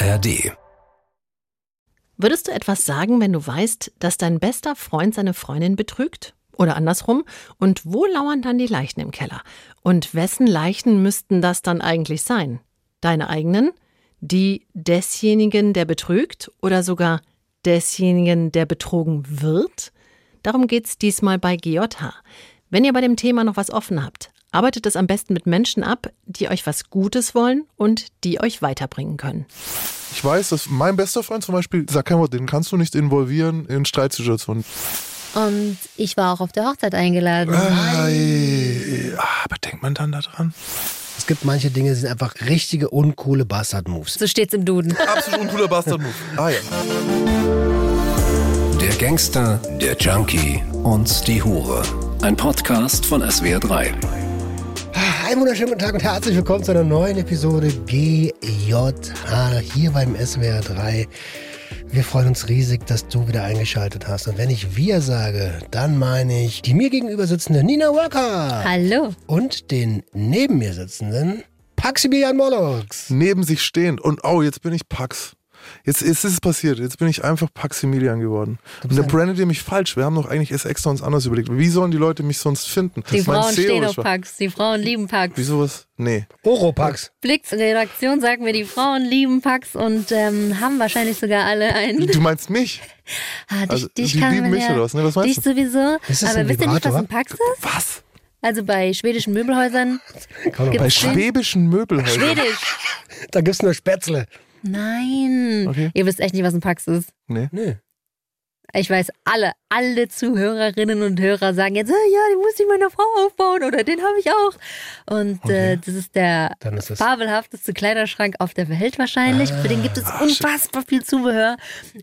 ARD. Würdest du etwas sagen, wenn du weißt, dass dein bester Freund seine Freundin betrügt? Oder andersrum? Und wo lauern dann die Leichen im Keller? Und wessen Leichen müssten das dann eigentlich sein? Deine eigenen? Die desjenigen, der betrügt? Oder sogar desjenigen, der betrogen wird? Darum geht's diesmal bei GJH. Wenn ihr bei dem Thema noch was offen habt, arbeitet es am besten mit Menschen ab, die euch was Gutes wollen und die euch weiterbringen können. Ich weiß, dass mein bester Freund zum Beispiel, sag kein Wort, den kannst du nicht involvieren in Streitsituationen. Und ich war auch auf der Hochzeit eingeladen. Ei, aber denkt man dann daran? Es gibt manche Dinge, die sind einfach richtige uncoole Bastard-Moves. So steht's im Duden. Absolut uncooler Bastard-Move. Ah ja. Der Gangster, der Junkie und die Hure. Ein Podcast von SWR3. Einen wunderschönen guten Tag und herzlich willkommen zu einer neuen Episode GJH hier beim SWR 3. Wir freuen uns riesig, dass du wieder eingeschaltet hast. Und wenn ich wir sage, dann meine ich die mir gegenüber sitzende Nina Walker. Hallo. Und den neben mir sitzenden Maximilian Molox. Neben sich stehend und oh, jetzt bin ich Pax. Jetzt ist es passiert. Jetzt bin ich einfach Paximilian geworden. Und der brandet ihr mich falsch. Wir haben doch eigentlich erst extra uns anders überlegt. Wie sollen die Leute mich sonst finden? Die Frauen stehen auf Pax. Die Frauen lieben Pax. Wieso was? Nee. Oropax. Blicks in der Redaktion sagen wir, die Frauen lieben Pax und ähm, haben wahrscheinlich sogar alle einen. Du meinst mich? Ah, dich, Also, dich die kann lieben mich ja, oder was? Ne, was meinst dich du? sowieso. Ist das Aber ein wisst ihr nicht, was ein Pax ist? Was? Also bei schwedischen Möbelhäusern. Bei schwäbischen Möbelhäusern. Schwedisch. Da gibt's nur Spätzle. Nein. Okay. Ihr wisst echt nicht, was ein Pax ist. Nee. Nee. Ich weiß, alle, alle Zuhörerinnen und Hörer sagen jetzt, "Ah, ja, den muss ich meiner Frau aufbauen oder den habe ich auch. Und äh, das ist der Dann ist es. fabelhafteste Kleiderschrank auf der Welt wahrscheinlich. Für den gibt es unfassbar viel Zubehör.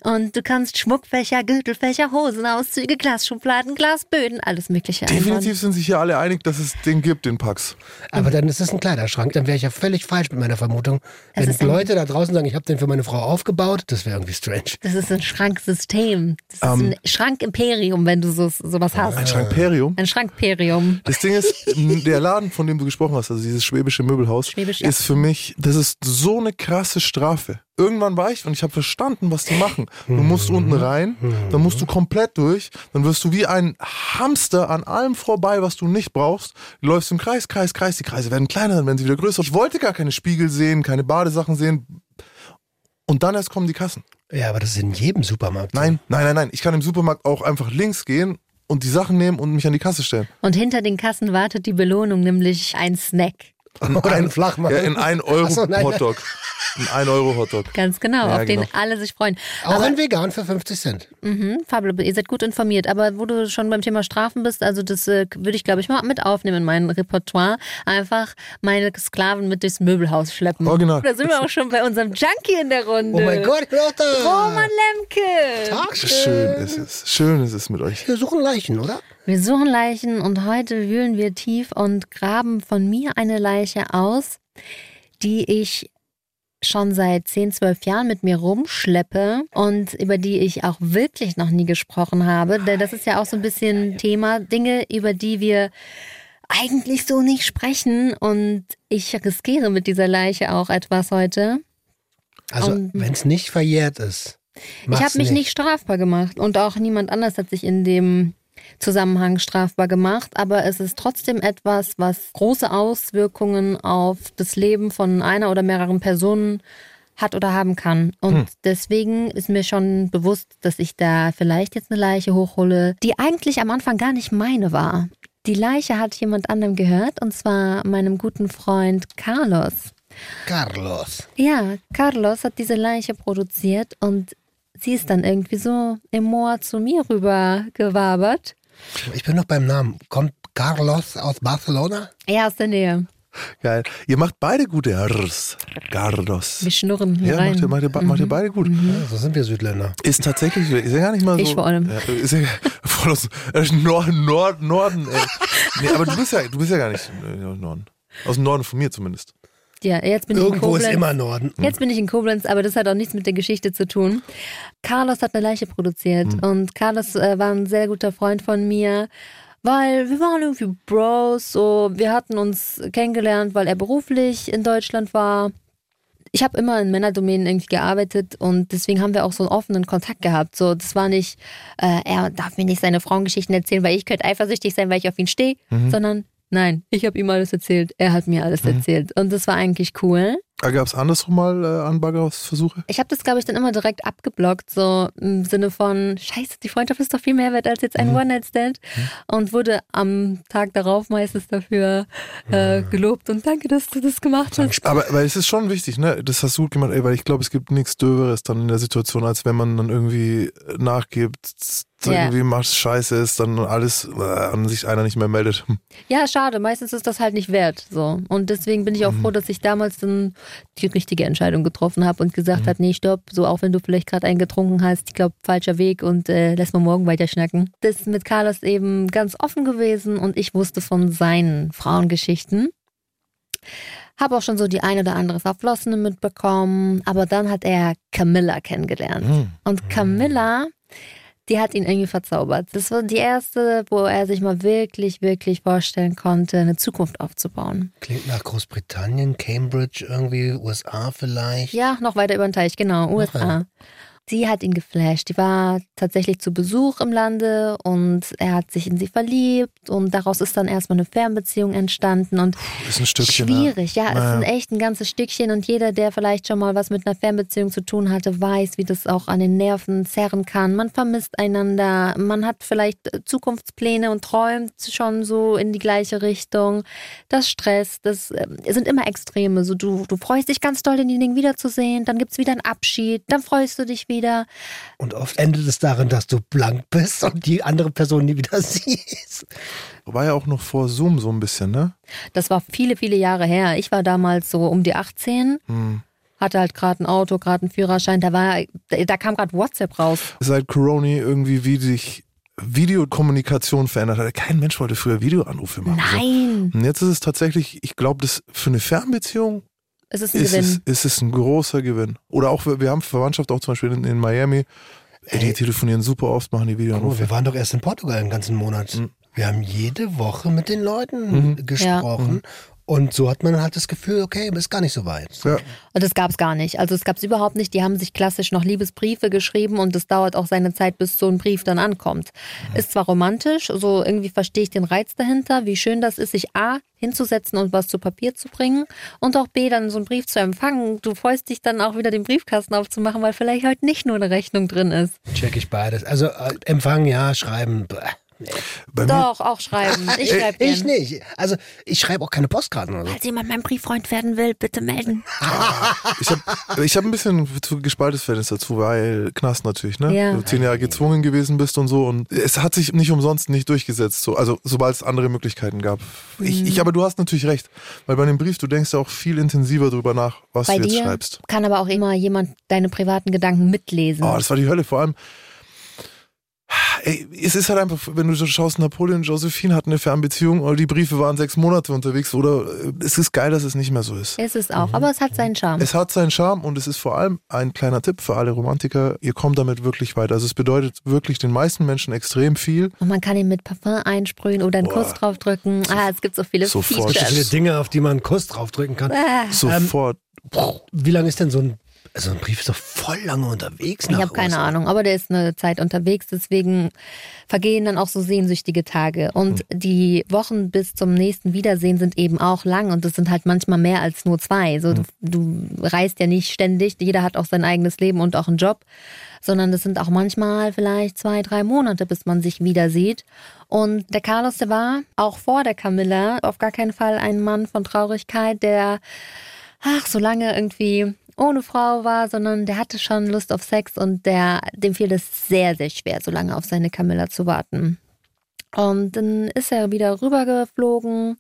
Und du kannst Schmuckfächer, Gürtelfächer, Hosenauszüge, Glasschubladen, Glasböden, alles Mögliche einbauen. Definitiv sind sich hier alle einig, dass es den gibt, den Pax. Aber dann ist es ein Kleiderschrank. Dann wäre ich ja völlig falsch mit meiner Vermutung. Es Wenn Leute da draußen sagen, ich habe den für meine Frau aufgebaut, das wäre irgendwie strange. Das ist ein Schranksystem. Das ist Ähm. ein Schrankimperium, wenn du so, sowas hast. Ein Schrankperium. Ein Schrankperium. Das Ding ist, der Laden, von dem du gesprochen hast, also dieses schwäbische Möbelhaus, Schwäbisch, ja. ist für mich, das ist so eine krasse Strafe. Irgendwann war ich und ich habe verstanden, was die machen. Du musst unten rein, dann musst du komplett durch, dann wirst du wie ein Hamster an allem vorbei, was du nicht brauchst. Du läufst im Kreis, Kreis, Kreis, die Kreise werden kleiner, dann werden sie wieder größer. Ich wollte gar keine Spiegel sehen, keine Badesachen sehen. Und dann erst kommen die Kassen. Ja, aber das ist in jedem Supermarkt. so. Nein, nein, nein, nein. Ich kann im Supermarkt auch einfach links gehen und die Sachen nehmen und mich an die Kasse stellen. Und hinter den Kassen wartet die Belohnung, nämlich ein Snack. Oder ein Flachmann. Ja, in 1 Euro so, nein. Hotdog. In 1 Euro Hotdog. Ganz genau, Ja, auf den genau. alle sich freuen. Auch Aber, ein Vegan für 50 Cent. mhm, Fabio, ihr seid gut informiert. Aber wo du schon beim Thema Strafen bist, also das äh, würde ich, glaube ich, mal mit aufnehmen in mein Repertoire. Einfach meine Sklaven mit durchs Möbelhaus schleppen. Original. Da sind wir auch schon bei unserem Junkie in der Runde. Oh mein Gott, da. Roman Lemke. Tag. Schön ist es. Schön ist es mit euch. Wir suchen Leichen, oder? Wir suchen Leichen und heute wühlen wir tief und graben von mir eine Leiche aus, die ich schon seit 10, 12 Jahren mit mir rumschleppe und über die ich auch wirklich noch nie gesprochen habe. Denn das ist ja auch so ein bisschen Thema, Dinge, über die wir eigentlich so nicht sprechen. Und ich riskiere mit dieser Leiche auch etwas heute. Also, wenn es nicht verjährt ist. Ich habe mich nicht strafbar gemacht und auch niemand anders hat sich in dem Zusammenhang strafbar gemacht, aber es ist trotzdem etwas, was große Auswirkungen auf das Leben von einer oder mehreren Personen hat oder haben kann. Und deswegen ist mir schon bewusst, dass ich da vielleicht jetzt eine Leiche hochhole, die eigentlich am Anfang gar nicht meine war. Die Leiche hat jemand anderem gehört, und zwar meinem guten Freund Carlos. Carlos. Ja, Carlos hat diese Leiche produziert und sie ist dann irgendwie so im Moor zu mir rüber gewabert. Ich bin noch beim Namen. Kommt Carlos aus Barcelona? Ja, aus der Nähe. Geil. Ihr macht beide gute R's. Gardos. Wir schnurren hier Ja, rein. macht ihr, macht, ihr, macht ihr beide gut. Ja, so sind wir Südländer. Ist tatsächlich, ist ja gar nicht mal so. Ich vor allem. Ja, ist ja voll aus äh, Norden, Nord, Norden. Ey. Nee, aber du bist ja, du bist ja gar nicht äh, aus dem Norden. Aus dem Norden von mir zumindest. Ja, jetzt bin ich in Irgendwo ist Koblenz. immer Norden. Jetzt bin ich in Koblenz, aber das hat auch nichts mit der Geschichte zu tun. Carlos hat eine Leiche produziert und Carlos äh, war ein sehr guter Freund von mir, weil wir waren irgendwie Bros, so wir hatten uns kennengelernt, weil er beruflich in Deutschland war. ich habe immer in Männerdomänen irgendwie gearbeitet und deswegen haben wir auch so einen offenen Kontakt gehabt. So, das war nicht, äh, er darf mir nicht seine Frauengeschichten erzählen, weil ich könnte eifersüchtig sein, weil ich auf ihn stehe, Mhm. sondern nein, ich habe ihm alles erzählt, er hat mir alles erzählt. Und das war eigentlich cool. Gab es andersrum mal äh, Anbaggerungsversuche? Ich habe das, glaube ich, dann immer direkt abgeblockt, so im Sinne von, scheiße, die Freundschaft ist doch viel mehr wert als jetzt ein One-Night-Stand. Und wurde am Tag darauf meistens dafür äh, gelobt und danke, dass du das gemacht hast. Aber weil es ist schon wichtig, ne? Das hast du gut gemacht, ey, weil ich glaube, es gibt nichts Döberes dann in der Situation, als wenn man dann irgendwie äh, nachgibt, Ja. irgendwie macht Scheiße ist, dann alles äh, an sich einer nicht mehr meldet. Ja, schade, meistens ist das halt nicht wert. So. Und deswegen bin ich auch froh, dass ich damals dann die richtige Entscheidung getroffen habe und gesagt habe, nee, stopp, so auch wenn du vielleicht gerade einen getrunken hast, ich glaube, falscher Weg und äh, lass mal morgen weiter schnacken. Das ist mit Carlos eben ganz offen gewesen und ich wusste von seinen Frauengeschichten. Habe auch schon so die eine oder andere Verflossene mitbekommen, aber dann hat er Camilla kennengelernt. Hm. Und Camilla, die hat ihn irgendwie verzaubert. Das war die erste, wo er sich mal wirklich, wirklich vorstellen konnte, eine Zukunft aufzubauen. Klingt nach Großbritannien, Cambridge, irgendwie, USA vielleicht. Ja, noch weiter über den Teich, genau, USA. Sie hat ihn geflasht. Die war tatsächlich zu Besuch im Lande und er hat sich in sie verliebt und daraus ist dann erstmal eine Fernbeziehung entstanden und Ist ein Stückchen. ne? Schwierig, ja, es ist ein echt ein ganzes Stückchen und jeder, der vielleicht schon mal was mit einer Fernbeziehung zu tun hatte, weiß, wie das auch an den Nerven zerren kann. Man vermisst einander, man hat vielleicht äh, Zukunftspläne und träumt schon so in die gleiche Richtung. Das Stress, das äh, sind immer Extreme. So, du, du freust dich ganz doll, denjenigen wiederzusehen, dann gibt es wieder einen Abschied, dann freust du dich wieder. Und oft endet es darin, dass du blank bist und die andere Person nie wieder siehst. War ja auch noch vor Zoom so ein bisschen, ne? Das war viele, viele Jahre her. Ich war damals so um die 18. Hm. Hatte halt gerade ein Auto, gerade einen Führerschein. Da war, da, da kam gerade WhatsApp raus. Seit Corona irgendwie, wie sich Videokommunikation verändert hat. Kein Mensch wollte früher Videoanrufe machen. So. Nein, Und jetzt ist es tatsächlich, ich glaube, das für eine Fernbeziehung es ist ein ist es, Gewinn. ist es ein großer Gewinn. Oder auch, wir haben Verwandtschaft auch zum Beispiel in, in Miami. Ey, die telefonieren super oft, machen die Oh, Videoanrufe. wir waren doch erst in Portugal einen ganzen Monat. Mhm. Wir haben jede Woche mit den Leuten gesprochen. Und so hat man halt das Gefühl, okay, ist gar nicht so weit. Ja. Und das gab es gar nicht. Also es gab es überhaupt nicht. Die haben sich klassisch noch Liebesbriefe geschrieben und es dauert auch seine Zeit, bis so ein Brief dann ankommt. Ist zwar romantisch, so irgendwie verstehe ich den Reiz dahinter, wie schön das ist, sich A hinzusetzen und was zu Papier zu bringen und auch B dann so einen Brief zu empfangen. Du freust dich dann auch wieder den Briefkasten aufzumachen, weil vielleicht heute nicht nur eine Rechnung drin ist. Check ich beides. Also äh, empfangen ja, schreiben. bäh. Bei mir, Doch, auch schreiben. Ich schreibe Ich nicht. Also ich schreibe auch keine Postkarten oder so. Falls jemand mein Brieffreund werden will, bitte melden. ich habe ich hab ein bisschen zu gespaltenes Verhältnis dazu, weil Knast natürlich, ne? Ja. Du zehn Jahre gezwungen gewesen bist und so. Und es hat sich nicht umsonst nicht durchgesetzt. So. Also sobald es andere Möglichkeiten gab. Ich, Mhm. ich, aber du hast natürlich recht. Weil bei dem Brief, du denkst ja auch viel intensiver drüber nach, was Bei du jetzt dir schreibst. kann aber auch immer jemand deine privaten Gedanken mitlesen. Oh, das war die Hölle. Vor allem, ey, es ist halt einfach, wenn du so schaust, Napoleon und Josephine hatten eine Fernbeziehung oder die Briefe waren sechs Monate unterwegs oder äh, es ist geil, dass es nicht mehr so ist. Ist es auch, aber es hat seinen Charme. Es hat seinen Charme und es ist vor allem ein kleiner Tipp für alle Romantiker. Ihr kommt damit wirklich weiter. Also es bedeutet wirklich den meisten Menschen extrem viel. Und man kann ihn mit Parfum einsprühen oder einen Boah. Kuss draufdrücken. Ah, es gibt so viele Sofort. So viele Features. Dinge, auf die man einen Kuss draufdrücken kann. Ah, Sofort. Wie lange ist denn so ein, also ein Brief ist doch voll lange unterwegs? ich habe keine. Ahnung, aber der ist eine Zeit unterwegs, deswegen vergehen dann auch so sehnsüchtige Tage. Und Hm. die Wochen bis zum nächsten Wiedersehen sind eben auch lang und das sind halt manchmal mehr als nur zwei. So, du, Hm. du reist ja nicht ständig, jeder hat auch sein eigenes Leben und auch einen Job, sondern das sind auch manchmal vielleicht zwei, drei Monate, bis man sich wieder sieht. Und der Carlos, der war auch vor der Camilla auf gar keinen Fall ein Mann von Traurigkeit, der ach, so lange irgendwie ohne Frau war, sondern der hatte schon Lust auf Sex und der, dem fiel es sehr, sehr schwer, so lange auf seine Camilla zu warten. Und dann ist er wieder rübergeflogen,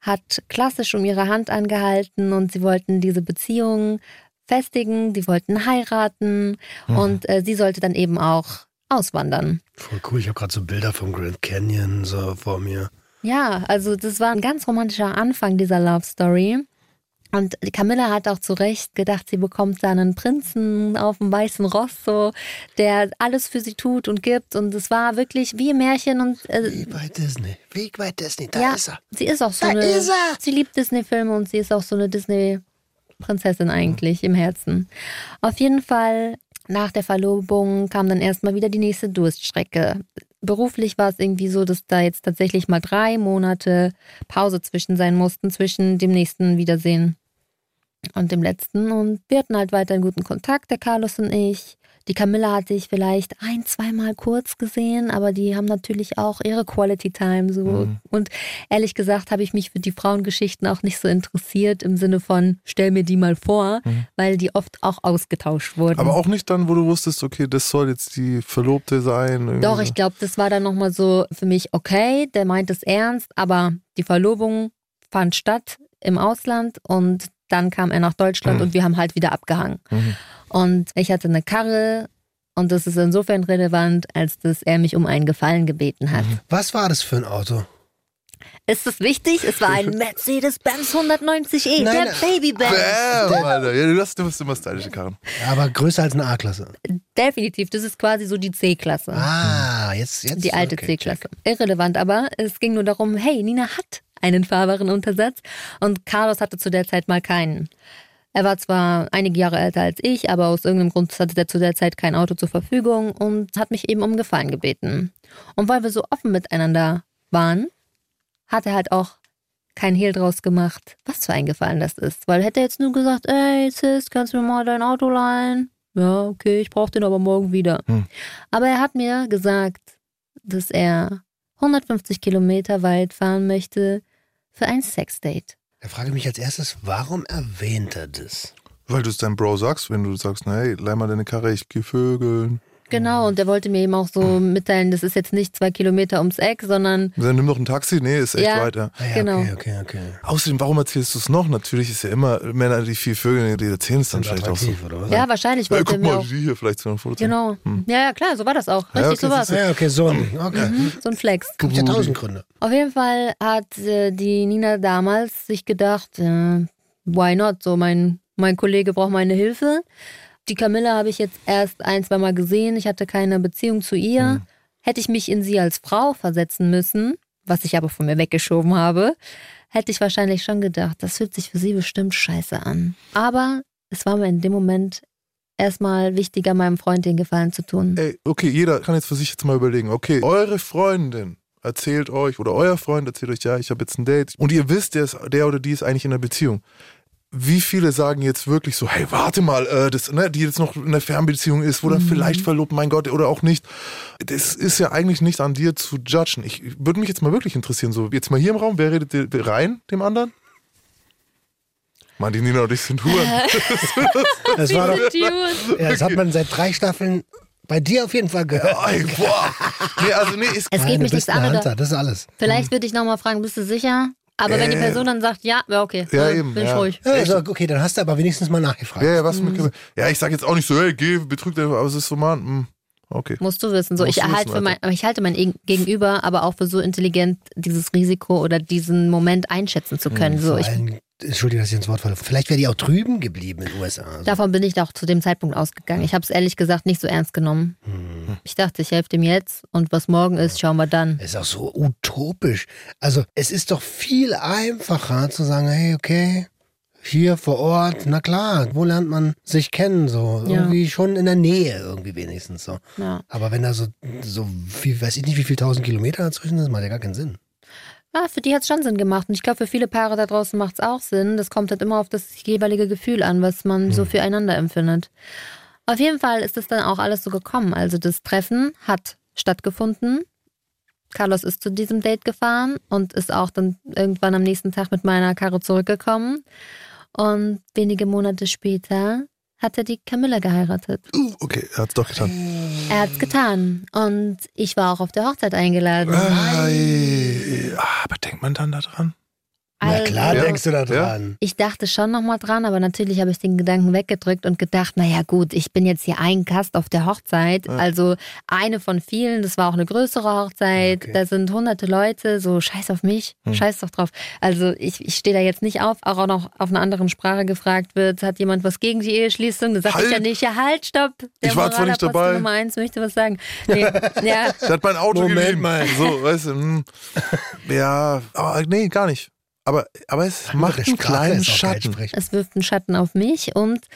hat klassisch um ihre Hand angehalten und sie wollten diese Beziehung festigen, die wollten heiraten und äh, sie sollte dann eben auch auswandern. Voll cool, ich habe gerade so Bilder vom Grand Canyon so vor mir. Ja, also das war ein ganz romantischer Anfang dieser Love Story. Und Camilla hat auch zu Recht gedacht, sie bekommt da einen Prinzen auf dem weißen Ross, so, der alles für sie tut und gibt. Und es war wirklich wie im Märchen. Und äh, Wie bei Disney. Wie bei Disney. Da ja, ist er. sie ist auch so Da eine. ist er! Sie liebt Disney-Filme und sie ist auch so eine Disney. Prinzessin eigentlich im Herzen. Auf jeden Fall, nach der Verlobung kam dann erstmal wieder die nächste Durststrecke. Beruflich war es irgendwie so, dass da jetzt tatsächlich mal drei Monate Pause zwischen sein mussten, zwischen dem nächsten Wiedersehen und dem letzten. Und wir hatten halt weiter einen guten Kontakt, der Carlos und ich. Die Camilla hatte ich vielleicht ein, zweimal kurz gesehen, aber die haben natürlich auch ihre Quality Time so. Mhm. Und ehrlich gesagt habe ich mich für die Frauengeschichten auch nicht so interessiert im Sinne von stell mir die mal vor, Mhm. weil die oft auch ausgetauscht wurden. Aber auch nicht dann, wo du wusstest, okay, das soll jetzt die Verlobte sein. irgendwie Doch, ich glaube, das war dann nochmal so für mich, okay, der meint es ernst, aber die Verlobung fand statt im Ausland und dann kam er nach Deutschland Mhm. und wir haben halt wieder abgehangen. Mhm. Und ich hatte eine Karre und das ist insofern relevant, als dass er mich um einen Gefallen gebeten hat. Was war das für ein Auto? Ist das wichtig? Es war ein Mercedes-Benz 190e, Nein, der. Baby-Benz. Du, hast, du hast immer stylische Karren. Aber größer als eine A-Klasse. Definitiv, das ist quasi so die C-Klasse. Ah, jetzt, jetzt. Die alte okay, C-Klasse. Irrelevant, aber es ging nur darum, hey, Nina hat einen fahrbaren Untersatz und Carlos hatte zu der Zeit mal keinen. Er war zwar einige Jahre älter als ich, aber aus irgendeinem Grund hatte er zu der Zeit kein Auto zur Verfügung und hat mich eben um Gefallen gebeten. Und weil wir so offen miteinander waren, hat er halt auch kein Hehl draus gemacht, was für ein Gefallen das ist. Weil hätte er jetzt nur gesagt, ey Sis, kannst du mir mal dein Auto leihen? Ja, okay, ich brauche den aber morgen wieder. Hm. Aber er hat mir gesagt, dass er 150 Kilometer weit fahren möchte für ein Sexdate. Da frage ich mich als erstes, warum erwähnt er das? Weil du es deinem Bro sagst, wenn du sagst, na, hey, leih mal deine Karre, ich geh vögeln. Genau, und er wollte mir eben auch so mitteilen, das ist jetzt nicht zwei Kilometer ums Eck, sondern Dann nimm doch ein Taxi. Nee, ist echt Ja. weit, ja. Ah, ja, Genau. Okay, okay, okay. Außerdem, warum erzählst du es noch? Natürlich ist ja immer Männer, die viel vögeln, die erzählen es dann vielleicht auch so. oder was? ja, wahrscheinlich er guck mal, auch. die hier vielleicht so ein Foto. Genau. Hm. Ja, ja, klar, so war das auch. Richtig, Ja, okay, so war es. Ja, okay, so ein Ding. Okay. Mhm, so ein Flex. Gibt ja tausend Gründe. Auf jeden Fall hat äh, die Nina damals sich gedacht, äh, why not? So, mein, mein Kollege braucht meine Hilfe. Die Camilla habe ich jetzt erst ein, zwei Mal gesehen. Ich hatte keine Beziehung zu ihr. Hätte ich mich in sie als Frau versetzen müssen, was ich aber von mir weggeschoben habe, hätte ich wahrscheinlich schon gedacht, das fühlt sich für sie bestimmt scheiße an. Aber es war mir in dem Moment erstmal wichtiger, meinem Freund den Gefallen zu tun. Ey, okay, jeder kann jetzt für sich jetzt mal überlegen, okay, eure Freundin erzählt euch oder euer Freund erzählt euch, ja, ich habe jetzt ein Date und ihr wisst, der, ist, der oder die ist eigentlich in einer Beziehung. Wie viele sagen jetzt wirklich so, hey, warte mal, äh, das, ne, die jetzt noch in einer Fernbeziehung ist, oder vielleicht verlobt, mein Gott, oder auch nicht. Das ist ja eigentlich nicht an dir zu judgen. Ich würde mich jetzt mal wirklich interessieren, so jetzt mal hier im Raum, wer redet rein, dem anderen? Mann, die Nina und ich sind Huren. Das war doch, ja, das hat man seit drei Staffeln bei dir auf jeden Fall gehört. Ey, boah. Nee, also nee, ist Es Nein, geht mich nichts eine an. Hunter, das ist alles. Vielleicht würde ich nochmal fragen, bist du sicher? Aber wenn die Äh. Person dann sagt, ja, ja, okay. Ja, äh, eben, Bin ich ja. ruhig. Ja, also, okay, dann hast du aber wenigstens mal nachgefragt. Ja, ja, was Mhm. mit Ja, ich sag jetzt auch nicht so, hey, geh, betrüg aber es ist so, Mann, hm, okay. Musst du wissen. So, Musst ich, erhalte wissen, mein, ich halte mein Eg- Gegenüber aber auch für so intelligent, dieses Risiko oder diesen Moment einschätzen zu können. So, Vor ich, allem, Entschuldige, dass ich ins Wort falle. Vielleicht wäre die auch drüben geblieben in den USA. Also, davon bin ich auch zu dem Zeitpunkt ausgegangen. Ich habe es ehrlich gesagt nicht so ernst genommen. Hm. Ich dachte, ich helfe dem jetzt und was morgen ist, schauen wir dann. ist auch so utopisch. Also es ist doch viel einfacher zu sagen, hey, okay, hier vor Ort, na klar, wo lernt man sich kennen? So Ja. irgendwie schon in der Nähe, irgendwie wenigstens so. Ja. Aber wenn da so, so viel, weiß ich nicht, wie viel tausend Kilometer dazwischen sind, macht ja gar keinen Sinn. Ja, für die hat es schon Sinn gemacht. Und ich glaube, für viele Paare da draußen macht es auch Sinn. Das kommt halt immer auf das jeweilige Gefühl an, was man so füreinander empfindet. Auf jeden Fall ist es dann auch alles so gekommen. Also das Treffen hat stattgefunden. Carlos ist zu diesem Date gefahren und ist auch dann irgendwann am nächsten Tag mit meiner Karre zurückgekommen. Und wenige Monate später hat er die Camilla geheiratet. Uh, okay, er hat's doch getan. Er hat's getan. Und ich war auch auf der Hochzeit eingeladen. Ei, aber denkt man dann da dran? Na Also- klar, Ja. denkst du da dran. Ich dachte schon nochmal dran, aber natürlich habe ich den Gedanken weggedrückt und gedacht, naja gut, ich bin jetzt hier ein Gast auf der Hochzeit, also eine von vielen, das war auch eine größere Hochzeit, Okay. da sind hunderte Leute, so scheiß auf mich, Hm. scheiß doch drauf. Also ich, ich stehe da jetzt nicht auf, auch noch auf einer anderen Sprache gefragt wird, hat jemand was gegen die Eheschließung? Da sag ich ja Halt! nicht, ja halt, stopp, der Ich war zwar nicht dabei. Nummer eins möchte was sagen. Nee, ja, Der hat mein Auto Moment geliehen. mal. So, weißt du, hm. ja, aber nee, gar nicht. Aber, aber es Andere macht einen kleinen Schatten. Es wirft einen Schatten auf mich und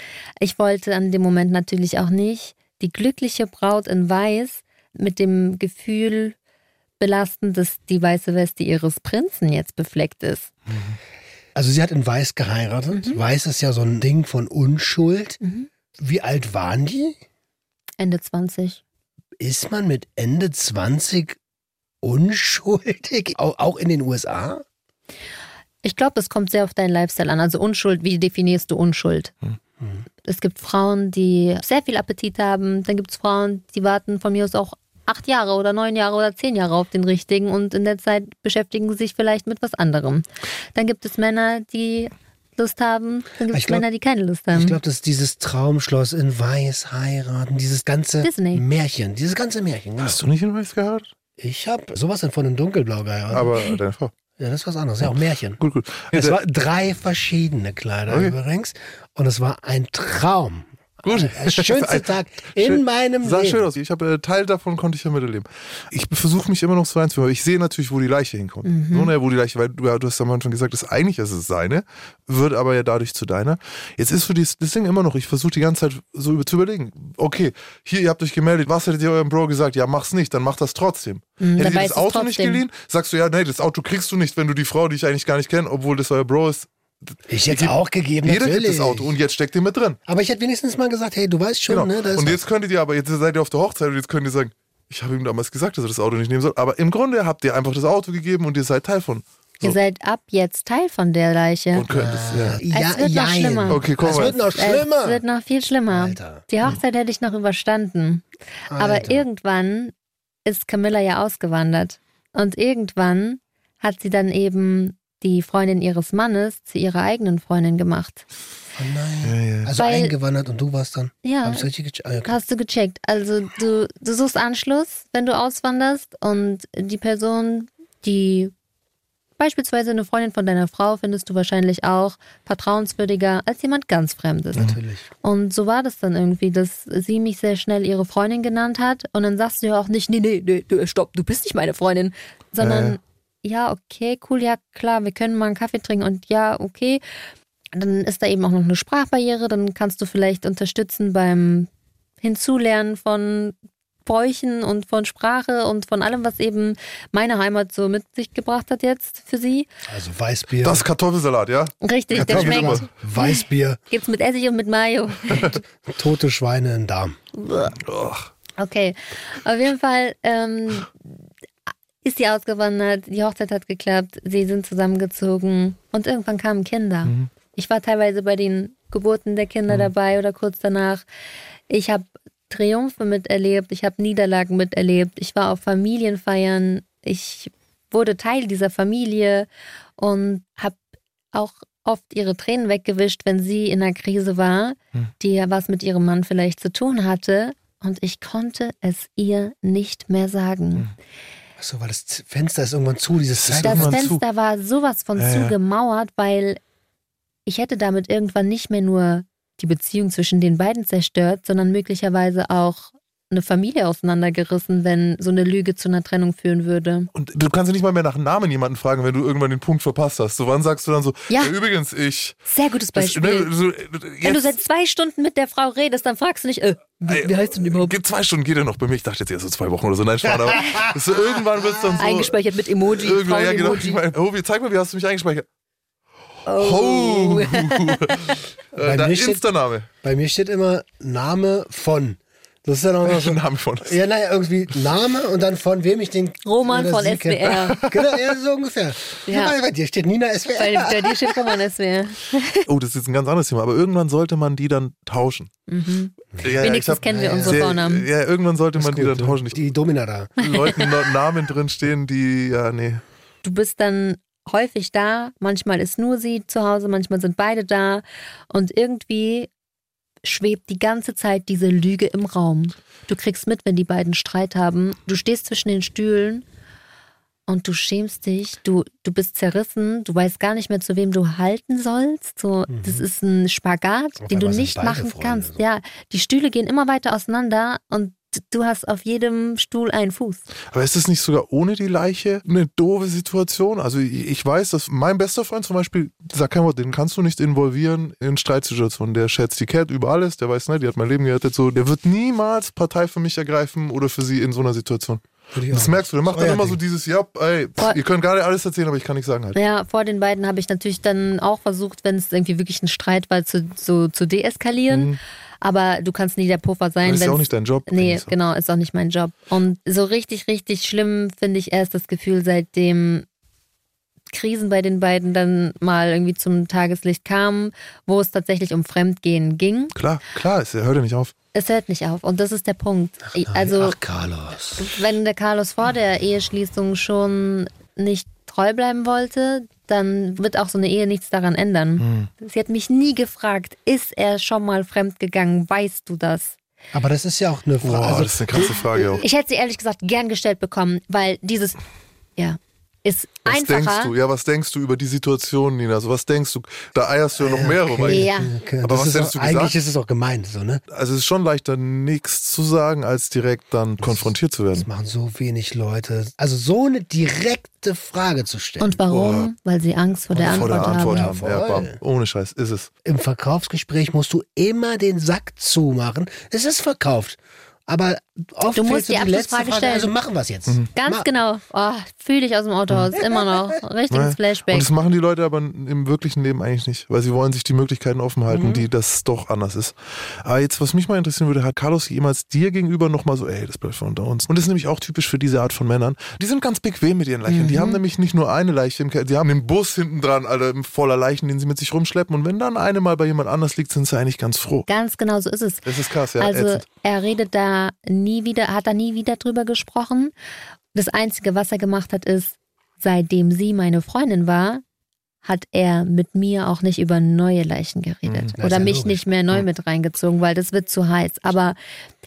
ich wollte an dem Moment natürlich auch nicht die glückliche Braut in Weiß mit dem Gefühl belasten, dass die weiße Weste ihres Prinzen jetzt befleckt ist. Also sie hat in Weiß geheiratet. Weiß ist ja so ein Ding von Unschuld. Wie alt waren die? Ende 20. Ist man mit Ende 20 unschuldig? Auch in den USA? Ich glaube, das kommt sehr auf deinen Lifestyle an. Also Unschuld, wie definierst du Unschuld? Es gibt Frauen, die sehr viel Appetit haben. Dann gibt es Frauen, die warten von mir aus auch acht Jahre oder neun Jahre oder zehn Jahre auf den richtigen und in der Zeit beschäftigen sie sich vielleicht mit was anderem. Dann gibt es Männer, die Lust haben. Dann gibt es Männer, die keine Lust haben. Ich glaube, das ist dieses Traumschloss in Weiß heiraten, dieses ganze Disney. Märchen, dieses ganze Märchen. Genau. Hast du nicht in Weiß geheiratet? Ich habe sowas von in Dunkelblau geheiratet. Aber deine Frau. Ja, das ist was anderes. Ja, auch Märchen. Gut, gut. Es war drei verschiedene Kleider Okay. übrigens. Und es war ein Traum. Gut. Der schönste Tag in Schön- meinem Sah Leben. schön aus. Ich habe äh, Teil davon konnte ich ja miterleben. Ich versuche mich immer noch so einzuführen, ich sehe natürlich, wo die Leiche hinkommt. So, ne, wo die Leiche, weil du, ja, du hast am Anfang gesagt, dass eigentlich ist es seine, wird aber ja dadurch zu deiner. Jetzt ist so dieses, das Ding immer noch, ich versuche die ganze Zeit so über, zu überlegen. Okay, hier, ihr habt euch gemeldet, was hättet ihr eurem Bro gesagt? Ja, mach's nicht, dann macht das trotzdem. dann Hättet ihr das Auto nicht geliehen? Sagst du, ja, nee, das Auto kriegst du nicht, wenn du die Frau, die ich eigentlich gar nicht kenne, obwohl das euer Bro ist. Ich hätte es auch gegeben, Jeder natürlich. gibt das Auto und jetzt steckt ihr mit drin. Aber ich hätte wenigstens mal gesagt, hey, du weißt schon, Genau. ne? Da ist und was. jetzt könntet ihr aber, jetzt seid ihr auf der Hochzeit und jetzt könnt ihr sagen, ich habe ihm damals gesagt, dass er das Auto nicht nehmen soll. Aber im Grunde habt ihr einfach das Auto gegeben und ihr seid Teil von. Ihr seid ab jetzt Teil von der Leiche. Und könnt es, ja. ja, Es wird noch jein. schlimmer. Okay, komm Es mal. wird noch Es schlimmer. wird noch viel schlimmer. Alter. Die Hochzeit hätte ich noch überstanden. Aber Alter. irgendwann ist Camilla ja ausgewandert. Und irgendwann hat sie dann eben die Freundin ihres Mannes zu ihrer eigenen Freundin gemacht. Oh nein. Ja, ja. Also Weil- eingewandert und du warst dann. Ja, Hab ich's richtig gecheckt? Ah, okay. hast du gecheckt. Also du, du suchst Anschluss, wenn du auswanderst und die Person, die beispielsweise eine Freundin von deiner Frau, findest du wahrscheinlich auch vertrauenswürdiger als jemand ganz Fremdes. Natürlich. Und so war das dann irgendwie, dass sie mich sehr schnell ihre Freundin genannt hat. Und dann sagst du ja auch nicht, nee, nee, nee, du, stopp, du bist nicht meine Freundin. Sondern, ja, okay, cool, ja, klar, wir können mal einen Kaffee trinken und ja, okay. Dann ist da eben auch noch eine Sprachbarriere. Dann kannst du vielleicht unterstützen beim Hinzulernen von Bräuchen und von Sprache und von allem, was eben meine Heimat so mit sich gebracht hat jetzt für sie. Also Weißbier. Das ist Kartoffelsalat, ja? Richtig, der schmeckt. Weißbier, Gibt's mit Essig und mit Mayo. tote Schweine in Darm. Okay, auf jeden Fall ähm, ist sie ausgewandert, die Hochzeit hat geklappt, sie sind zusammengezogen und irgendwann kamen Kinder. Ich war teilweise bei den Geburten der Kinder dabei oder kurz danach. Ich habe Triumphe miterlebt, ich habe Niederlagen miterlebt, ich war auf Familienfeiern, ich wurde Teil dieser Familie und habe auch oft ihre Tränen weggewischt, wenn sie in einer Krise war, die ja was mit ihrem Mann vielleicht zu tun hatte. Und ich konnte es ihr nicht mehr sagen. Achso, weil das Fenster ist irgendwann zu, dieses Das. Das irgendwann zu. Fenster war sowas von ja. zugemauert, weil ich hätte damit irgendwann nicht mehr nur die Beziehung zwischen den beiden zerstört, sondern möglicherweise auch eine Familie auseinandergerissen, wenn so eine Lüge zu einer Trennung führen würde. Und du kannst ja nicht mal mehr nach Namen jemanden fragen, wenn du irgendwann den Punkt verpasst hast. So, wann sagst du dann so, Ja. übrigens, ich. Sehr gutes Das, Beispiel. ne, so, wenn du seit zwei Stunden mit der Frau redest, dann fragst du nicht, äh, wie, wie heißt du denn überhaupt? Zwei Stunden geht er noch bei mir. Ich dachte jetzt erst so zwei Wochen oder so. Nein, aber das so, irgendwann wird es dann so. Eingespeichert mit Emoji, Irgendwann, ja, genau. Ich meine, oh, wie, zeig mal, wie hast du mich eingespeichert? Oh. Oh. Bei da mir steht- Insta-Name. Bei mir steht immer Name von. Das ist dann auch noch so. Name von. Ja, naja, irgendwie Name und dann von wem ich den. Roman von sie kenne. SWR. Genau, ja, so ungefähr. Ja. Ja. Bei dir steht Nina Bei, SWR. bei dir steht Roman SWR. Oh, das ist jetzt ein ganz anderes Thema. Aber irgendwann sollte man die dann tauschen. Ja, ja, ich Mhm. Wenigstens hab- kennen wir ja, unsere sehr- Vornamen. Ja, irgendwann sollte man die Gut, dann tauschen. Nicht Die Domina da. Leuten Namen drin stehen, die, ja, nee. Du bist dann häufig da, manchmal ist nur sie zu Hause, manchmal sind beide da und irgendwie schwebt die ganze Zeit diese Lüge im Raum. Du kriegst mit, wenn die beiden Streit haben. Du stehst zwischen den Stühlen und du schämst dich, du, du bist zerrissen, du weißt gar nicht mehr, zu wem du halten sollst. So, Das ist ein Spagat, Auf den du nicht machen Freunde kannst. so. Ja, die Stühle gehen immer weiter auseinander und du hast auf jedem Stuhl einen Fuß. Aber ist es nicht sogar ohne die Leiche eine doofe Situation? Also ich weiß, dass mein bester Freund zum Beispiel, sag kein Wort, den kannst du nicht involvieren in Streitsituationen. Der schätzt die Cat über alles, der weiß, ne, die hat mein Leben gerettet. So, der wird niemals Partei für mich ergreifen oder für sie in so einer Situation. Das merkst du, der macht dann immer Ding. so dieses, ja, ey, pff, Voll. ihr könnt gar nicht alles erzählen, aber ich kann nichts sagen halt. Ja, vor den beiden habe ich natürlich dann auch versucht, wenn es irgendwie wirklich ein Streit war, zu, so, zu deeskalieren. Aber du kannst nie der Puffer sein. Das ist ja auch nicht dein Job. Nee, genau, ist auch nicht mein Job. Und so richtig, richtig schlimm finde ich erst das Gefühl, seitdem Krisen bei den beiden dann mal irgendwie zum Tageslicht kamen, wo es tatsächlich um Fremdgehen ging. Klar, klar, es hört ja nicht auf. Es hört nicht auf. Und das ist der Punkt. also, Ach, Carlos. wenn der Carlos vor der Eheschließung schon nicht treu bleiben wollte, dann wird auch so eine Ehe nichts daran ändern. Sie hat mich nie gefragt, ist er schon mal fremdgegangen? Weißt du das? Aber das ist ja auch eine Boah, Frage. Also, das ist eine krasse Frage auch. Ich hätte sie ehrlich gesagt gern gestellt bekommen, weil dieses, ja, ist Was einfacher. denkst du? Ja, was denkst du über die Situation, Nina? Also was denkst du? Da eierst du ja noch mehrere. weil- Ja. okay, Aber das was hättest auch, du Eigentlich gesagt? ist es auch gemeint, so, ne? Also es ist schon leichter, nichts zu sagen, als direkt dann konfrontiert zu Das werden. machen so wenig Leute. Also so eine direkte Frage zu stellen. Und warum? Weil sie Angst vor der Vor Antwort, der Antwort haben. haben. Ja. Ohne Scheiß, ist es. Im Verkaufsgespräch musst du immer den Sack zumachen. Es ist verkauft. Aber oft Du musst die die letzte Abschlussfrage Frage. stellen. Also machen wir es jetzt. Mhm. Ganz Ma- genau. Oh, fühl dich aus dem Autohaus. Immer noch. Richtiges? Flashback. Und das machen die Leute aber im wirklichen Leben eigentlich nicht, weil sie wollen sich die Möglichkeiten offen halten, Mhm. die das doch anders ist. Aber jetzt, was mich mal interessieren würde, hat Carlos jemals dir gegenüber nochmal so, ey, das bleibt von unter uns. Und das ist nämlich auch typisch für diese Art von Männern. Die sind ganz bequem mit ihren Leichen. Mhm. Die haben nämlich nicht nur eine Leiche im Keller, die haben den Bus hinten dran, Alter, voller Leichen, den sie mit sich rumschleppen. Und wenn dann eine mal bei jemand anders liegt, sind sie eigentlich ganz froh. Ganz genau so ist es. Das ist krass, ja. also ätzend. er redet da nie wieder, hat da nie wieder drüber gesprochen. Das Einzige, was er gemacht hat, ist, seitdem sie meine Freundin war, hat er mit mir auch nicht über neue Leichen geredet. ist Oder ja mich logisch. nicht mehr neu mit reingezogen, weil das wird zu heiß. Aber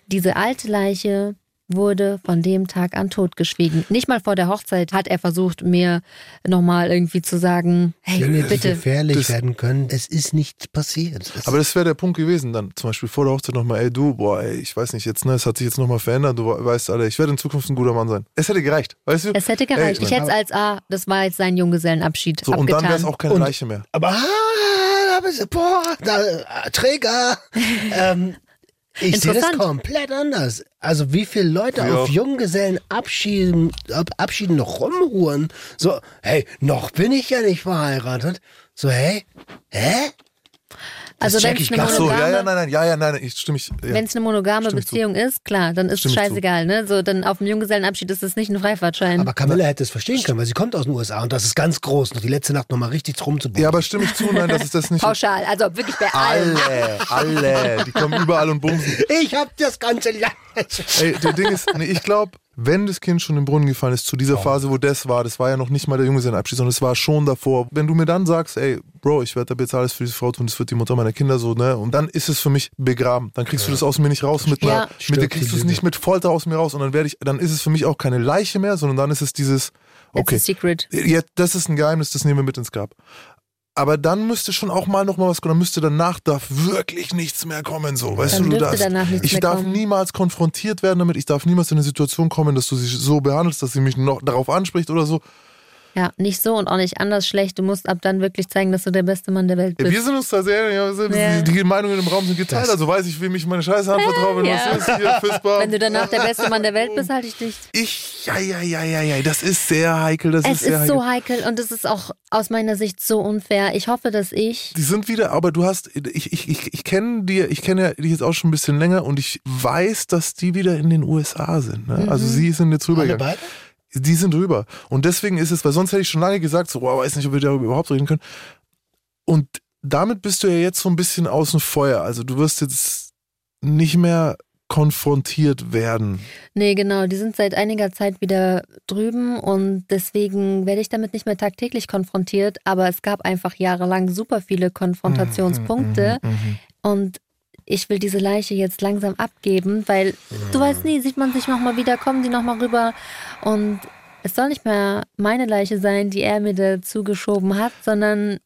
diese alte Leiche wurde von dem Tag an totgeschwiegen. Nicht mal vor der Hochzeit hat er versucht, mir nochmal irgendwie zu sagen, hey, die bitte. gefährlich Das- werden können. Es ist nichts passiert. Es Aber das wäre der Punkt gewesen, dann zum Beispiel vor der Hochzeit nochmal, ey du, boah, ey, ich weiß nicht jetzt, ne, es hat sich jetzt nochmal verändert, du weißt, Alter, ich werde in Zukunft ein guter Mann sein. Es hätte gereicht, weißt du? Es hätte gereicht. Ey, ich hätte es als, ah, das war jetzt sein Junggesellenabschied so, und abgetan. dann wäre es auch keine Und- Leiche mehr. Aber ah, da bist du- boah, da, äh, Träger. ähm, ich sehe das komplett anders. Also wie viele Leute Ja. auf Junggesellen Abschieden, ab, Abschieden noch rumhuren. So, hey, noch bin ich ja nicht verheiratet. So, hey, hä? Also wenn es eine Ach so, ja, monogame, ja, nein, nein, ja, ja, nein, ich stimme ich. Ja. wenn es eine monogame zu. Beziehung ist, klar, dann ist es scheißegal, ne? So, dann auf dem Junggesellenabschied ist es nicht ein Freifahrtschein. Aber Camilla hätte es verstehen können, weil sie kommt aus den USA und das ist ganz groß. Noch die letzte Nacht nochmal richtig rumzubauen. ja, aber stimme ich zu, nein, das ist das nicht. Pauschal, also wirklich bei allen. Alle, alle, die kommen überall und bumsen. ich hab das ganze Land. Ey, der Ding ist, nee, ich glaube, wenn das Kind schon im Brunnen gefallen ist, zu dieser Phase, wo das war, das war ja noch nicht mal der Junggesellenabschied, sondern es war schon davor. Wenn du mir dann sagst, ey, Bro, ich werde ab jetzt alles für diese Frau tun, das wird die Mutter meiner Kinder so, ne? Und dann ist es für mich begraben. Dann kriegst du das aus mir nicht raus mit einer, Ja. mit der kriegst du es nicht mit Folter aus mir raus und dann werde ich, dann ist es für mich auch keine Leiche mehr, sondern dann ist es dieses, okay, It's a secret. ja, das ist ein Geheimnis, das nehmen wir mit ins Grab. Aber dann müsste schon auch mal noch mal was kommen. Dann müsste danach darf wirklich nichts mehr kommen. So, weißt Dann du, du darfst, ich darf kommen. niemals konfrontiert werden damit. Ich darf niemals in eine Situation kommen, dass du sie so behandelst, dass sie mich noch darauf anspricht oder so. Ja, nicht so und auch nicht anders schlecht. Du musst ab dann wirklich zeigen, dass du der beste Mann der Welt Ja, bist. wir sind uns da sehr, ja, sind, Ja. die Meinungen im Raum sind geteilt. Also weiß ich, wem ich meine Scheiße anvertraue, wenn Ja. das ist. Hier, Fistbump. Wenn du danach der beste Mann der Welt bist, halte ich dich. Ich, ja, ja, ja, ja, ja, das ist sehr heikel. Das Es ist sehr ist heikel. so heikel und es ist auch aus meiner Sicht so unfair. Ich hoffe, dass ich. Die sind wieder, aber du hast, ich, ich, ich, ich kenne die, ich kenne ja die jetzt auch schon ein bisschen länger und ich weiß, dass die wieder in den USA sind. Ne? Also sie sind jetzt Alle rübergegangen. beide? Die sind drüber. Und deswegen ist es, weil sonst hätte ich schon lange gesagt, so, wow, weiß nicht, ob wir darüber überhaupt reden können. Und damit bist du ja jetzt so ein bisschen außen Feuer. Also du wirst jetzt nicht mehr konfrontiert werden. Nee, genau, die sind seit einiger Zeit wieder drüben und deswegen werde ich damit nicht mehr tagtäglich konfrontiert. Aber es gab einfach jahrelang super viele Konfrontationspunkte Mhm. und ich will diese Leiche jetzt langsam abgeben, weil du weißt nie, sieht man sich nochmal wieder, kommen die nochmal rüber und es soll nicht mehr meine Leiche sein, die er mir dazu geschoben hat, sondern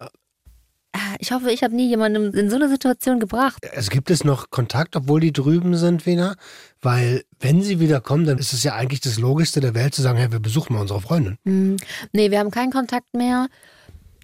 ah, ich hoffe, ich habe nie jemanden in so eine Situation gebracht. Also gibt es noch Kontakt, obwohl die drüben sind wieder? Weil wenn sie wieder kommen, dann ist es ja eigentlich das Logischste der Welt zu sagen, hey, wir besuchen mal unsere Freundin. Hm. Nee, wir haben keinen Kontakt mehr.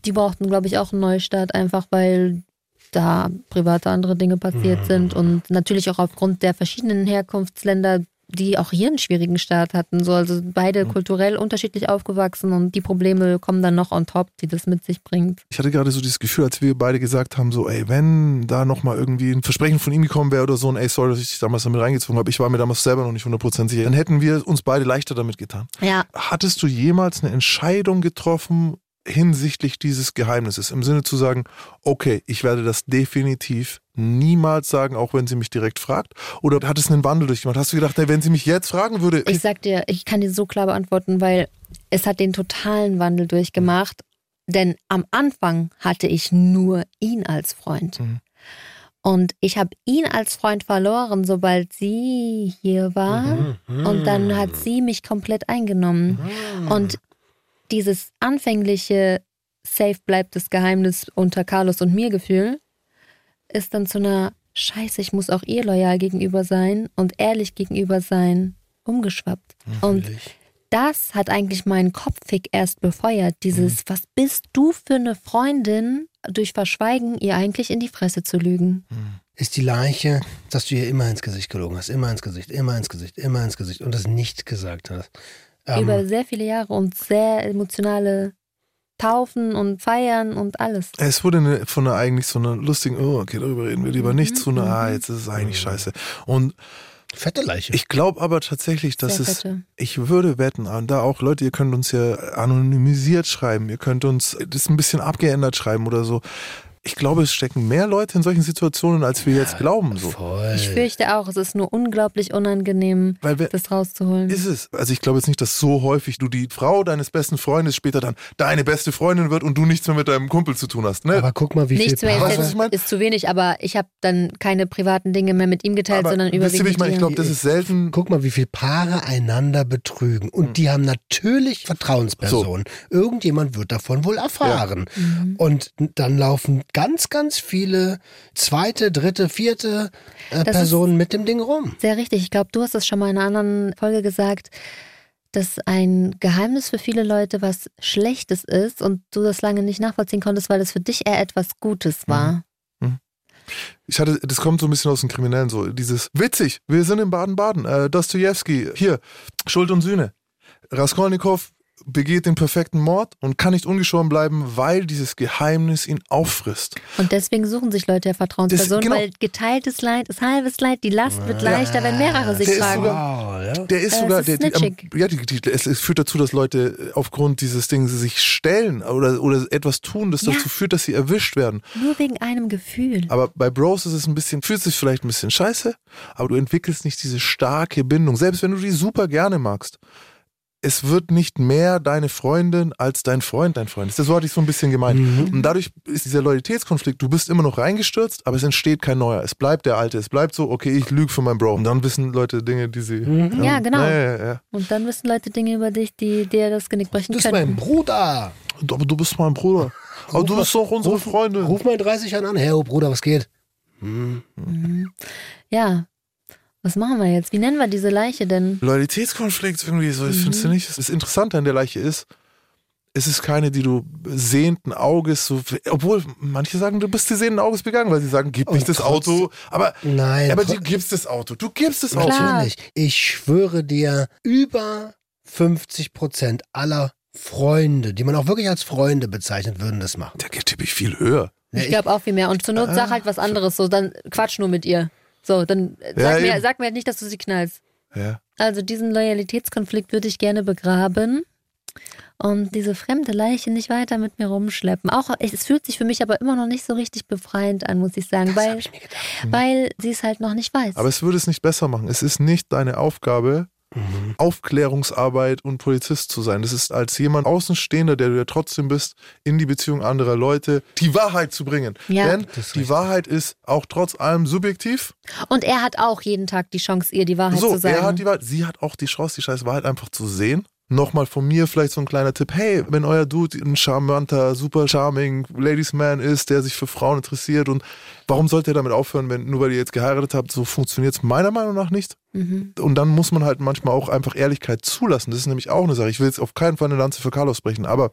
Die brauchten, glaube ich, auch einen Neustart, einfach weil da private andere Dinge passiert sind und natürlich auch aufgrund der verschiedenen Herkunftsländer, die auch hier einen schwierigen Start hatten. So, also beide kulturell unterschiedlich aufgewachsen und die Probleme kommen dann noch on top, die das mit sich bringt. Ich hatte gerade so dieses Gefühl, als wir beide gesagt haben, so, ey, wenn da nochmal irgendwie ein Versprechen von ihm gekommen wäre oder so, ein ey, sorry, dass ich dich damals damit reingezogen habe, ich war mir damals selber noch nicht 100% sicher, dann hätten wir uns beide leichter damit getan. Ja, Hattest du jemals eine Entscheidung getroffen hinsichtlich dieses Geheimnisses? Im Sinne zu sagen, okay, ich werde das definitiv niemals sagen, auch wenn sie mich direkt fragt? Oder hat es einen Wandel durchgemacht? Hast du gedacht, wenn sie mich jetzt fragen würde, ich sag dir, ich kann dir so klar beantworten, weil es hat den totalen Wandel durchgemacht. Denn am Anfang hatte ich nur ihn als Freund. Mhm. Und ich habe ihn als Freund verloren, sobald sie hier war. Und dann hat sie mich komplett eingenommen. Und dieses anfängliche Safe bleibt das Geheimnis unter Carlos und mir Gefühl ist dann zu einer Scheiße, ich muss auch ihr loyal gegenüber sein und ehrlich gegenüber sein, umgeschwappt. Und das hat eigentlich meinen Kopffick erst befeuert. Dieses, was bist du für eine Freundin, durch Verschweigen ihr eigentlich in die Fresse zu lügen? Ist die Leiche, dass du ihr immer ins Gesicht gelogen hast, immer ins Gesicht, immer ins Gesicht, immer ins Gesicht und es nicht gesagt hast. Ähm, Über sehr viele Jahre und sehr emotionale Taufen und Feiern und alles. Es wurde eine, von einer eigentlich so einer lustigen, oh, okay, darüber reden wir lieber nicht, zu einer, ah, jetzt ist es eigentlich scheiße. Und fette Leiche. ich glaube aber tatsächlich, dass Sehr es, fette. ich würde wetten, und da auch Leute, ihr könnt uns ja anonymisiert schreiben, ihr könnt uns das ein bisschen abgeändert schreiben oder so. Ich glaube, es stecken mehr Leute in solchen Situationen, als wir jetzt glauben. So. Voll. Ich fürchte auch, es ist nur unglaublich unangenehm, Weil wir, das rauszuholen. Ist es. Also ich glaube jetzt nicht, dass so häufig du die Frau deines besten Freundes später dann deine beste Freundin wird und du nichts mehr mit deinem Kumpel zu tun hast. Ne? Aber guck mal, wie Nichts viel mehr Weißt du, was ist, ich mein? ist zu wenig, aber ich habe dann keine privaten Dinge mehr mit ihm geteilt, Aber sondern wisst ihr, überwiegend ich meine? Ich glaube, das ist selten. Guck mal, wie viele Paare einander betrügen. Und Hm. die haben natürlich Vertrauenspersonen. Irgendjemand wird davon wohl erfahren. Mhm. Und dann laufen ganz, ganz viele zweite, dritte, vierte äh, Personen mit dem Ding rum. Sehr richtig. Ich glaube, du hast es schon mal in einer anderen Folge gesagt, dass ein Geheimnis für viele Leute was Schlechtes ist und du das lange nicht nachvollziehen konntest, weil es für dich eher etwas Gutes war. Ich hatte, das kommt so ein bisschen aus dem Kriminellen so. Dieses witzig, wir sind in Baden-Baden. Äh, Dostoevsky, hier, Schuld und Sühne. Raskolnikow begeht den perfekten Mord und kann nicht ungeschoren bleiben, weil dieses Geheimnis ihn auffrisst. Und deswegen suchen sich Leute ja Vertrauenspersonen, Das- genau. weil geteiltes Leid ist halbes Leid, die Last wird leichter, wenn mehrere sich Der ist fragen. sogar- ja. Der ist Äh, sogar, es der, ist die, ähm, ja, die, die, es, es führt dazu, dass Leute aufgrund dieses Dings sich stellen oder, oder etwas tun, das Ja. dazu führt, dass sie erwischt werden. Nur wegen einem Gefühl. Aber bei Bros ist es ein bisschen, fühlt sich vielleicht ein bisschen scheiße, aber du entwickelst nicht diese starke Bindung, selbst wenn du die super gerne magst. Es wird nicht mehr deine Freundin als dein Freund dein Freund ist. Das so hatte ich so ein bisschen gemeint. Und dadurch ist dieser Loyalitätskonflikt, du bist immer noch reingestürzt, aber es entsteht kein neuer. Es bleibt der alte. Es bleibt so, okay, ich lüge für meinen Bro. Und dann wissen Leute Dinge, die sie. Ja, genau. Ja, ja, ja. Und dann wissen Leute Dinge über dich, die dir das Genick brechen Du bist mein können. Bruder. Aber du bist mein Bruder. Aber du bist doch unsere ruf, Freundin. Ruf mal in 30 Jahren an. Hey, oh Bruder, was geht? Ja. Was machen wir jetzt? Wie nennen wir diese Leiche denn? Loyalitätskonflikt irgendwie so, Mhm. findest du nicht? Das Interessante an der Leiche ist, es ist keine, die du sehenden Auges, so, obwohl manche sagen, du bist die sehenden Auges begangen, weil sie sagen, gib nicht Und das Auto. Aber, Nein. aber du gibst das Auto. Du gibst das Auto. Natürlich. Ich schwöre dir, über 50 Prozent aller Freunde, die man auch wirklich als Freunde bezeichnet, würden das machen. Der geht typisch viel höher. Ich glaube auch viel mehr. Und zur Not sag halt was anderes. So, dann quatsch nur mit ihr. So, dann Ja, sag, mir, eben. sag mir halt nicht, dass du sie knallst. Ja. Also diesen Loyalitätskonflikt würde ich gerne begraben und diese fremde Leiche nicht weiter mit mir rumschleppen. Auch es fühlt sich für mich aber immer noch nicht so richtig befreiend an, muss ich sagen, weil, weil sie es halt noch nicht weiß. Aber es würde es nicht besser machen. Es ist nicht deine Aufgabe, Mhm. Aufklärungsarbeit und Polizist zu sein. Das ist als jemand Außenstehender, der du ja trotzdem bist, in die Beziehung anderer Leute, die Wahrheit zu bringen. Ja. Denn die richtig. Wahrheit ist auch trotz allem subjektiv. und er hat auch jeden Tag die Chance, ihr die Wahrheit so, zu sagen. er hat die Wahrheit, sie hat auch die Chance, die scheiß Wahrheit einfach zu sehen. Nochmal von mir vielleicht so ein kleiner Tipp. Hey, wenn euer Dude ein charmanter, super charming Ladies Man ist, der sich für Frauen interessiert und warum sollte er damit aufhören, wenn nur weil ihr jetzt geheiratet habt, so funktioniert es meiner Meinung nach nicht. Mhm. Und dann muss man halt manchmal auch einfach Ehrlichkeit zulassen. Das ist nämlich auch eine Sache. Ich will jetzt auf keinen Fall eine Lanze für Carlos brechen, aber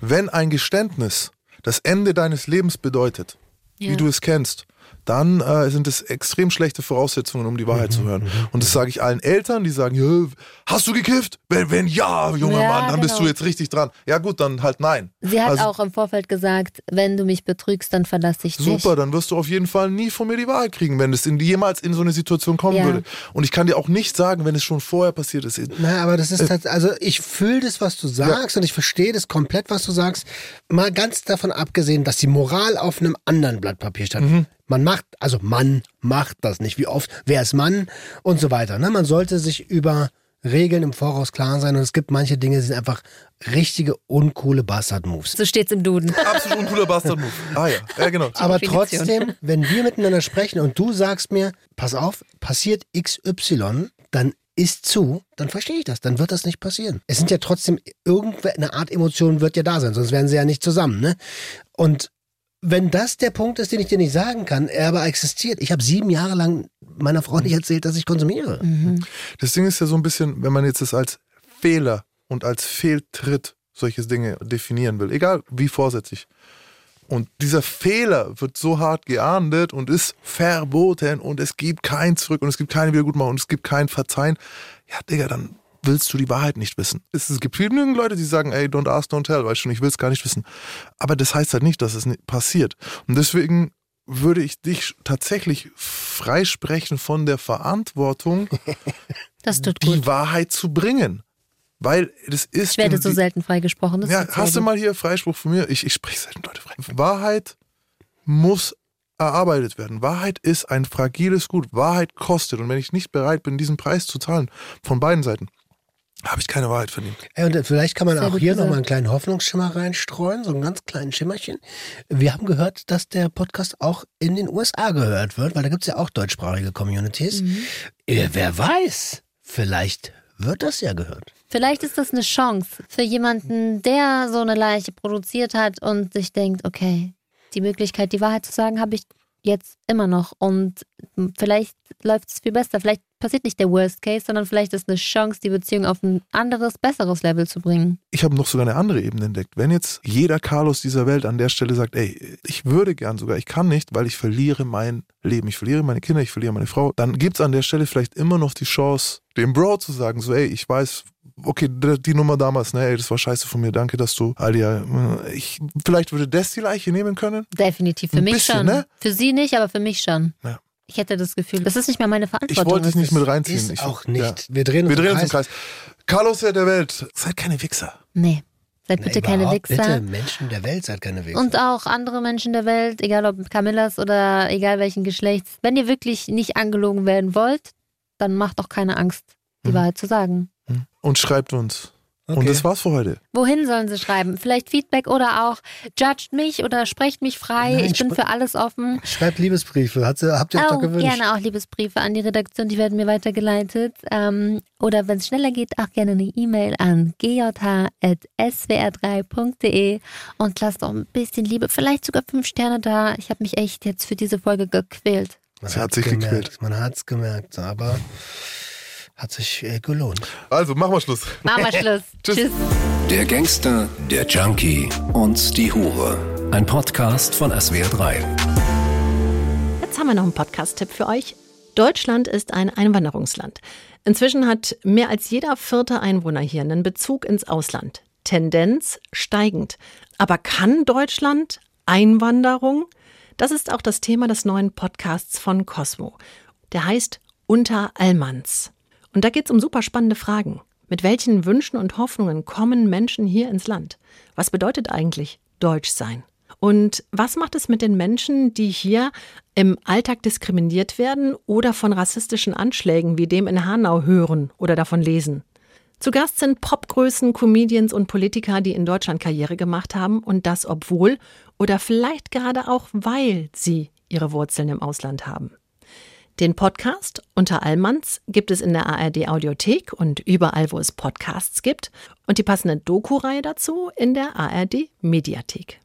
wenn ein Geständnis das Ende deines Lebens bedeutet, Ja. wie du es kennst, dann äh, sind es extrem schlechte Voraussetzungen, um die Wahrheit zu hören. Und das sage ich allen Eltern, die sagen, ja, hast du gekifft? Wenn, wenn ja, junger Ja, Mann, dann bist genau. du jetzt richtig dran. Ja gut, dann halt nein. Sie hat Also- auch im Vorfeld gesagt, wenn du mich betrügst, dann verlasse ich dich. Super, dann wirst du auf jeden Fall nie von mir die Wahrheit kriegen, wenn es in, jemals in so eine Situation kommen Ja. würde. Und ich kann dir auch nicht sagen, wenn es schon vorher passiert ist. Na, aber das ist halt, also ich fühle das, was du sagst und ich verstehe das komplett, was du sagst. Mal ganz davon abgesehen, dass die Moral auf einem anderen Blatt Papier stand. Man macht, also man macht das nicht. Wie oft, wer ist Mann und so weiter. Ne? Man sollte sich über Regeln im Voraus klar sein und es gibt manche Dinge, die sind einfach richtige uncoole Bastard-Moves. So steht's im Duden. Absolut uncooler Bastard-Move. Ah ja, ja genau. Aber Definition. trotzdem, wenn wir miteinander sprechen und du sagst mir, pass auf, passiert XY, dann ist zu, dann verstehe ich das, dann wird das nicht passieren. Es sind ja trotzdem irgendeine Art Emotion wird ja da sein, sonst wären sie ja nicht zusammen, ne? Und wenn das der Punkt ist, den ich dir nicht sagen kann, er aber existiert. Ich habe sieben Jahre lang meiner Frau nicht erzählt, dass ich konsumiere. Das Ding ist ja so ein bisschen, wenn man jetzt das als Fehler und als Fehltritt solche Dinge definieren will, egal wie vorsätzlich. Und dieser Fehler wird so hart geahndet und ist verboten und es gibt kein Zurück und es gibt keine Wiedergutmachung und es gibt kein Verzeihen. Ja, Digga, dann willst du die Wahrheit nicht wissen. Es, gibt genügend Leute, die sagen, ey, don't ask, don't tell, weißt schon, ich will es gar nicht wissen. Aber das heißt halt nicht, dass es nicht passiert. Und deswegen würde ich dich tatsächlich freisprechen von der Verantwortung, die. Wahrheit zu bringen. Weil das ist. Ich werde so die, selten freigesprochen. Das Ja, hast du mal hier Freispruch von mir? Ich, ich spreche selten Leute frei. Wahrheit muss erarbeitet werden. Wahrheit ist ein fragiles Gut. Wahrheit kostet. Und wenn ich nicht bereit bin, diesen Preis zu zahlen, von beiden Seiten, habe ich keine Wahrheit verdient. Ey, und vielleicht kann man Sehr auch hier nochmal einen kleinen Hoffnungsschimmer reinstreuen, so einen ganz kleinen Schimmerchen. Wir haben gehört, dass der Podcast auch in den USA gehört wird, weil da gibt es ja auch deutschsprachige Communities. Mhm. Äh, wer weiß, vielleicht wird das ja gehört. Vielleicht ist das eine Chance für jemanden, der so eine Leiche produziert hat und sich denkt, okay, die Möglichkeit, die Wahrheit zu sagen, habe ich jetzt immer noch. Und vielleicht läuft es viel besser. Vielleicht passiert nicht der Worst Case, sondern vielleicht ist eine Chance, die Beziehung auf ein anderes, besseres Level zu bringen. Ich habe noch sogar eine andere Ebene entdeckt. Wenn jetzt jeder Carlos dieser Welt an der Stelle sagt, ey, ich würde gern sogar, ich kann nicht, weil ich verliere mein Leben, ich verliere meine Kinder, ich verliere meine Frau, dann gibt es an der Stelle vielleicht immer noch die Chance, dem Bro zu sagen, so, ey, ich weiß, okay, die Nummer damals, ne, ey, das war scheiße von mir, danke, dass du, Alia, äh, ich, vielleicht würde das die Leiche nehmen können. Definitiv für Ein mich bisschen, schon. ne? Für sie nicht, aber für mich schon. Ja. Ich hätte das Gefühl, das ist nicht mehr meine Ich Verantwortung. wollte es nicht mit reinziehen. Ist ich, auch nicht. Ja. Wir drehen uns, Wir drehen im uns im Kreis. Kreis. Carlos der Welt, seid keine Wichser. Nee, seid bitte Na, keine Wichser. Bitte, Menschen der Welt seid keine Wichser. Und auch andere Menschen der Welt, egal ob Camillas oder egal welchen Geschlechts. Wenn ihr wirklich nicht angelogen werden wollt, dann macht doch keine Angst, die Mhm. Wahrheit zu sagen. Und schreibt uns. Und Okay. das war's für heute. Wohin sollen sie schreiben? Vielleicht Feedback oder auch judgt mich oder sprecht mich frei. Nein, ich bin für alles offen. Schreibt Liebesbriefe. Hat sie, habt ihr euch doch Oh, gewünscht? gerne auch Liebesbriefe an die Redaktion, die werden mir weitergeleitet. Ähm, oder wenn es schneller geht, auch gerne eine E-Mail an gjh.swr3.de und lasst auch ein bisschen Liebe, vielleicht sogar fünf Sterne da. Ich habe mich echt jetzt für diese Folge gequält. Man hat sich gemerkt. gequält. Man hat's gemerkt, aber hat sich äh, gelohnt. Also, machen wir Schluss. Machen wir Schluss. Tschüss. Tschüss. Der Gangster, der Junkie und die Hure. Ein Podcast von SWR3. Jetzt haben wir noch einen Podcast-Tipp für euch. Deutschland ist ein Einwanderungsland. Inzwischen hat mehr als jeder vierte Einwohner hier einen Bezug ins Ausland. Tendenz steigend. Aber kann Deutschland Einwanderung? Das ist auch das Thema des neuen Podcasts von Cosmo. Der heißt Unter Allmanns. Und da geht es um super spannende Fragen. Mit welchen Wünschen und Hoffnungen kommen Menschen hier ins Land? Was bedeutet eigentlich Deutsch sein? Und was macht es mit den Menschen, die hier im Alltag diskriminiert werden oder von rassistischen Anschlägen wie dem in Hanau hören oder davon lesen? Zu Gast sind Popgrößen, Comedians und Politiker, die in Deutschland Karriere gemacht haben und das obwohl oder vielleicht gerade auch weil sie ihre Wurzeln im Ausland haben. Den Podcast Unter Allmanns gibt es in der ARD Audiothek und überall, wo es Podcasts gibt und die passende Doku-Reihe dazu in der ARD Mediathek.